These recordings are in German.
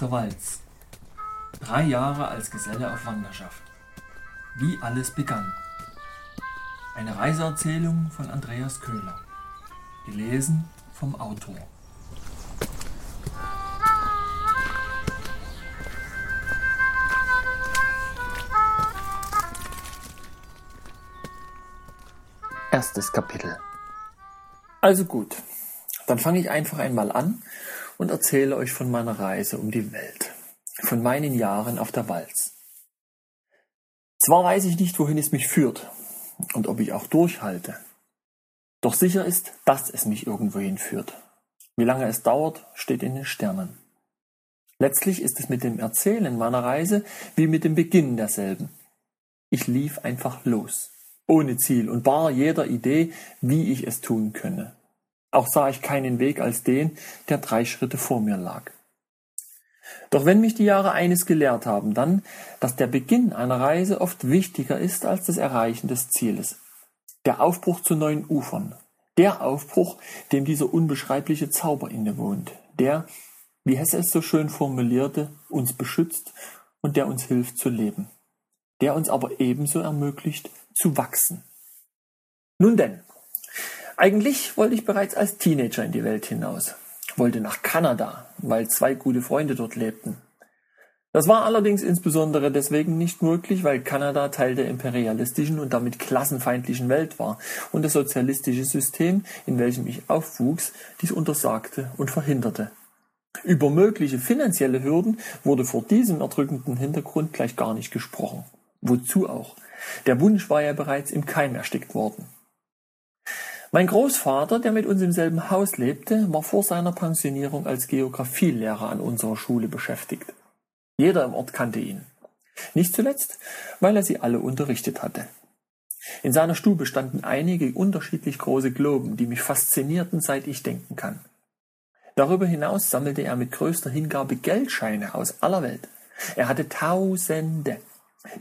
der Walz. Drei Jahre als Geselle auf Wanderschaft. Wie alles begann. Eine Reiseerzählung von Andreas Köhler. Gelesen vom Autor. Erstes Kapitel. Also gut, dann fange ich einfach einmal an und erzähle euch von meiner Reise um die Welt, von meinen Jahren auf der Walz. Zwar weiß ich nicht, wohin es mich führt und ob ich auch durchhalte, doch sicher ist, dass es mich irgendwohin führt. Wie lange es dauert, steht in den Sternen. Letztlich ist es mit dem Erzählen meiner Reise wie mit dem Beginn derselben. Ich lief einfach los, ohne Ziel und bar jeder Idee, wie ich es tun könne. Auch sah ich keinen Weg als den, der drei Schritte vor mir lag. Doch wenn mich die Jahre eines gelehrt haben, dann, dass der Beginn einer Reise oft wichtiger ist als das Erreichen des Zieles. Der Aufbruch zu neuen Ufern. Der Aufbruch, dem dieser unbeschreibliche Zauber innewohnt. Der, wie Hesse es so schön formulierte, uns beschützt und der uns hilft zu leben. Der uns aber ebenso ermöglicht, zu wachsen. Nun denn, eigentlich wollte ich bereits als Teenager in die Welt hinaus, wollte nach Kanada, weil zwei gute Freunde dort lebten. Das war allerdings insbesondere deswegen nicht möglich, weil Kanada Teil der imperialistischen und damit klassenfeindlichen Welt war und das sozialistische System, in welchem ich aufwuchs, dies untersagte und verhinderte. Über mögliche finanzielle Hürden wurde vor diesem erdrückenden Hintergrund gleich gar nicht gesprochen. Wozu auch? Der Wunsch war ja bereits im Keim erstickt worden. Mein Großvater, der mit uns im selben Haus lebte, war vor seiner Pensionierung als Geographielehrer an unserer Schule beschäftigt. Jeder im Ort kannte ihn. Nicht zuletzt, weil er sie alle unterrichtet hatte. In seiner Stube standen einige unterschiedlich große Globen, die mich faszinierten, seit ich denken kann. Darüber hinaus sammelte er mit größter Hingabe Geldscheine aus aller Welt. Er hatte Tausende.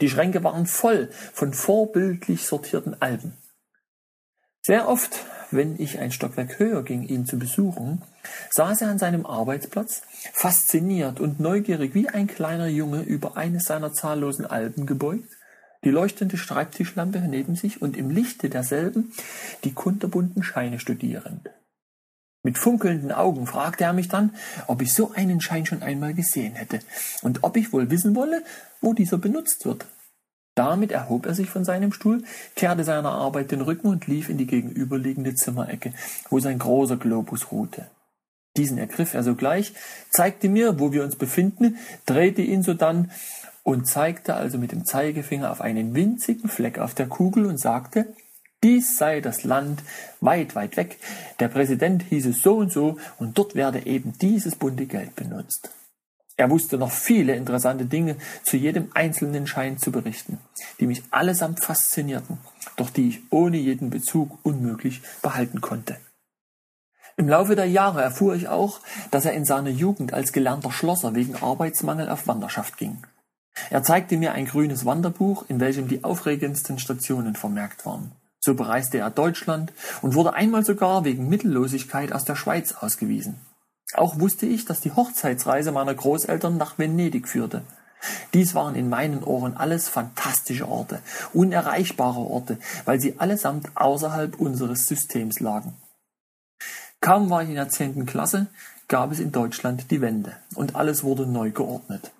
Die Schränke waren voll von vorbildlich sortierten Alben. Sehr oft, wenn ich ein Stockwerk höher ging, ihn zu besuchen, saß er an seinem Arbeitsplatz, fasziniert und neugierig wie ein kleiner Junge über eines seiner zahllosen Alben gebeugt, die leuchtende Schreibtischlampe neben sich und im Lichte derselben die kunterbunten Scheine studierend. Mit funkelnden Augen fragte er mich dann, ob ich so einen Schein schon einmal gesehen hätte und ob ich wohl wissen wolle, wo dieser benutzt wird. Damit erhob er sich von seinem Stuhl, kehrte seiner Arbeit den Rücken und lief in die gegenüberliegende Zimmerecke, wo sein großer Globus ruhte. Diesen ergriff er sogleich, zeigte mir, wo wir uns befinden, drehte ihn sodann und zeigte also mit dem Zeigefinger auf einen winzigen Fleck auf der Kugel und sagte, dies sei das Land weit, weit weg, der Präsident hieße so und so und dort werde eben dieses bunte Geld benutzt. Er wusste noch viele interessante Dinge zu jedem einzelnen Schein zu berichten, die mich allesamt faszinierten, doch die ich ohne jeden Bezug unmöglich behalten konnte. Im Laufe der Jahre erfuhr ich auch, dass er in seiner Jugend als gelernter Schlosser wegen Arbeitsmangel auf Wanderschaft ging. Er zeigte mir ein grünes Wanderbuch, in welchem die aufregendsten Stationen vermerkt waren. So bereiste er Deutschland und wurde einmal sogar wegen Mittellosigkeit aus der Schweiz ausgewiesen. Auch wusste ich, dass die Hochzeitsreise meiner Großeltern nach Venedig führte. Dies waren in meinen Ohren alles fantastische Orte, unerreichbare Orte, weil sie allesamt außerhalb unseres Systems lagen. Kaum war ich in der zehnten Klasse, gab es in Deutschland die Wende und alles wurde neu geordnet.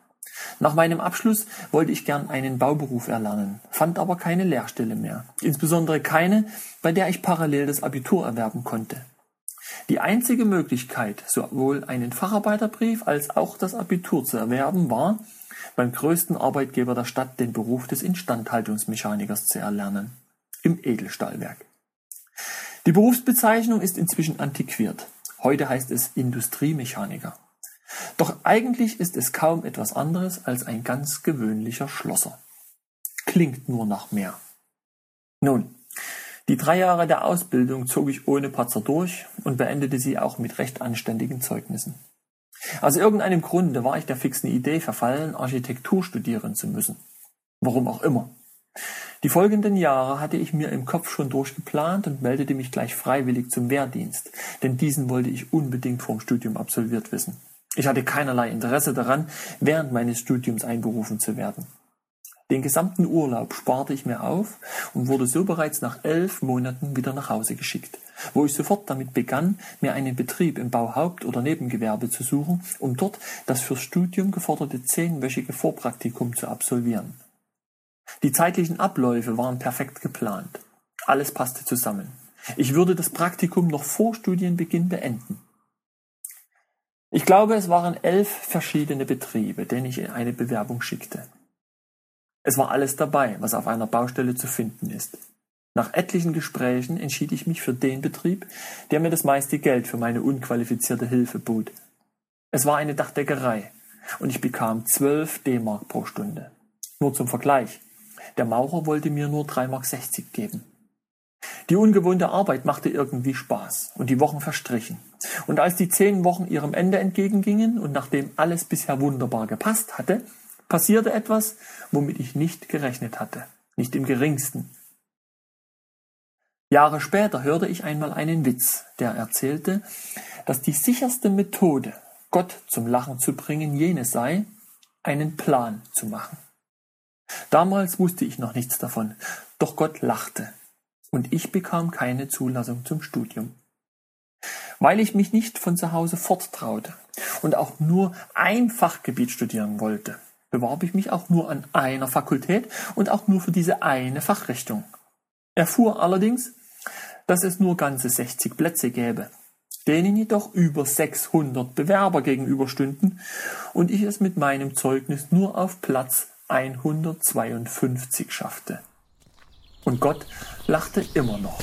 Nach meinem Abschluss wollte ich gern einen Bauberuf erlernen, fand aber keine Lehrstelle mehr, insbesondere keine, bei der ich parallel das Abitur erwerben konnte. Die einzige Möglichkeit, sowohl einen Facharbeiterbrief als auch das Abitur zu erwerben, war, beim größten Arbeitgeber der Stadt den Beruf des Instandhaltungsmechanikers zu erlernen, im Edelstahlwerk. Die Berufsbezeichnung ist inzwischen antiquiert. Heute heißt es Industriemechaniker. Doch eigentlich ist es kaum etwas anderes als ein ganz gewöhnlicher Schlosser. Klingt nur nach mehr. Nun, die drei Jahre der Ausbildung zog ich ohne Patzer durch und beendete sie auch mit recht anständigen Zeugnissen. Aus irgendeinem Grunde war ich der fixen Idee verfallen, Architektur studieren zu müssen. Warum auch immer. Die folgenden Jahre hatte ich mir im Kopf schon durchgeplant und meldete mich gleich freiwillig zum Wehrdienst, denn diesen wollte ich unbedingt vorm Studium absolviert wissen. Ich hatte keinerlei Interesse daran, während meines Studiums einberufen zu werden. Den gesamten Urlaub sparte ich mir auf und wurde so bereits nach elf Monaten wieder nach Hause geschickt, wo ich sofort damit begann, mir einen Betrieb im Bauhaupt- oder Nebengewerbe zu suchen, um dort das fürs Studium geforderte zehnwöchige Vorpraktikum zu absolvieren. Die zeitlichen Abläufe waren perfekt geplant. Alles passte zusammen. Ich würde das Praktikum noch vor Studienbeginn beenden. Ich glaube, es waren elf verschiedene Betriebe, denen ich eine Bewerbung schickte. Es war alles dabei, was auf einer Baustelle zu finden ist. Nach etlichen Gesprächen entschied ich mich für den Betrieb, der mir das meiste Geld für meine unqualifizierte Hilfe bot. Es war eine Dachdeckerei und ich bekam 12 D-Mark pro Stunde. Nur zum Vergleich. Der Maurer wollte mir nur 3,60 Mark geben. Die ungewohnte Arbeit machte irgendwie Spaß und die Wochen verstrichen. Und als die zehn Wochen ihrem Ende entgegengingen und nachdem alles bisher wunderbar gepasst hatte, passierte etwas, womit ich nicht gerechnet hatte, nicht im geringsten. Jahre später hörte ich einmal einen Witz, der erzählte, dass die sicherste Methode, Gott zum Lachen zu bringen, jene sei, einen Plan zu machen. Damals wusste ich noch nichts davon, doch Gott lachte, und ich bekam keine Zulassung zum Studium. Weil ich mich nicht von zu Hause forttraute und auch nur ein Fachgebiet studieren wollte, bewarb ich mich auch nur an einer Fakultät und auch nur für diese eine Fachrichtung. Erfuhr allerdings, dass es nur ganze 60 Plätze gäbe, denen jedoch über 600 Bewerber gegenüberstünden und ich es mit meinem Zeugnis nur auf Platz 152 schaffte. Und Gott lachte immer noch.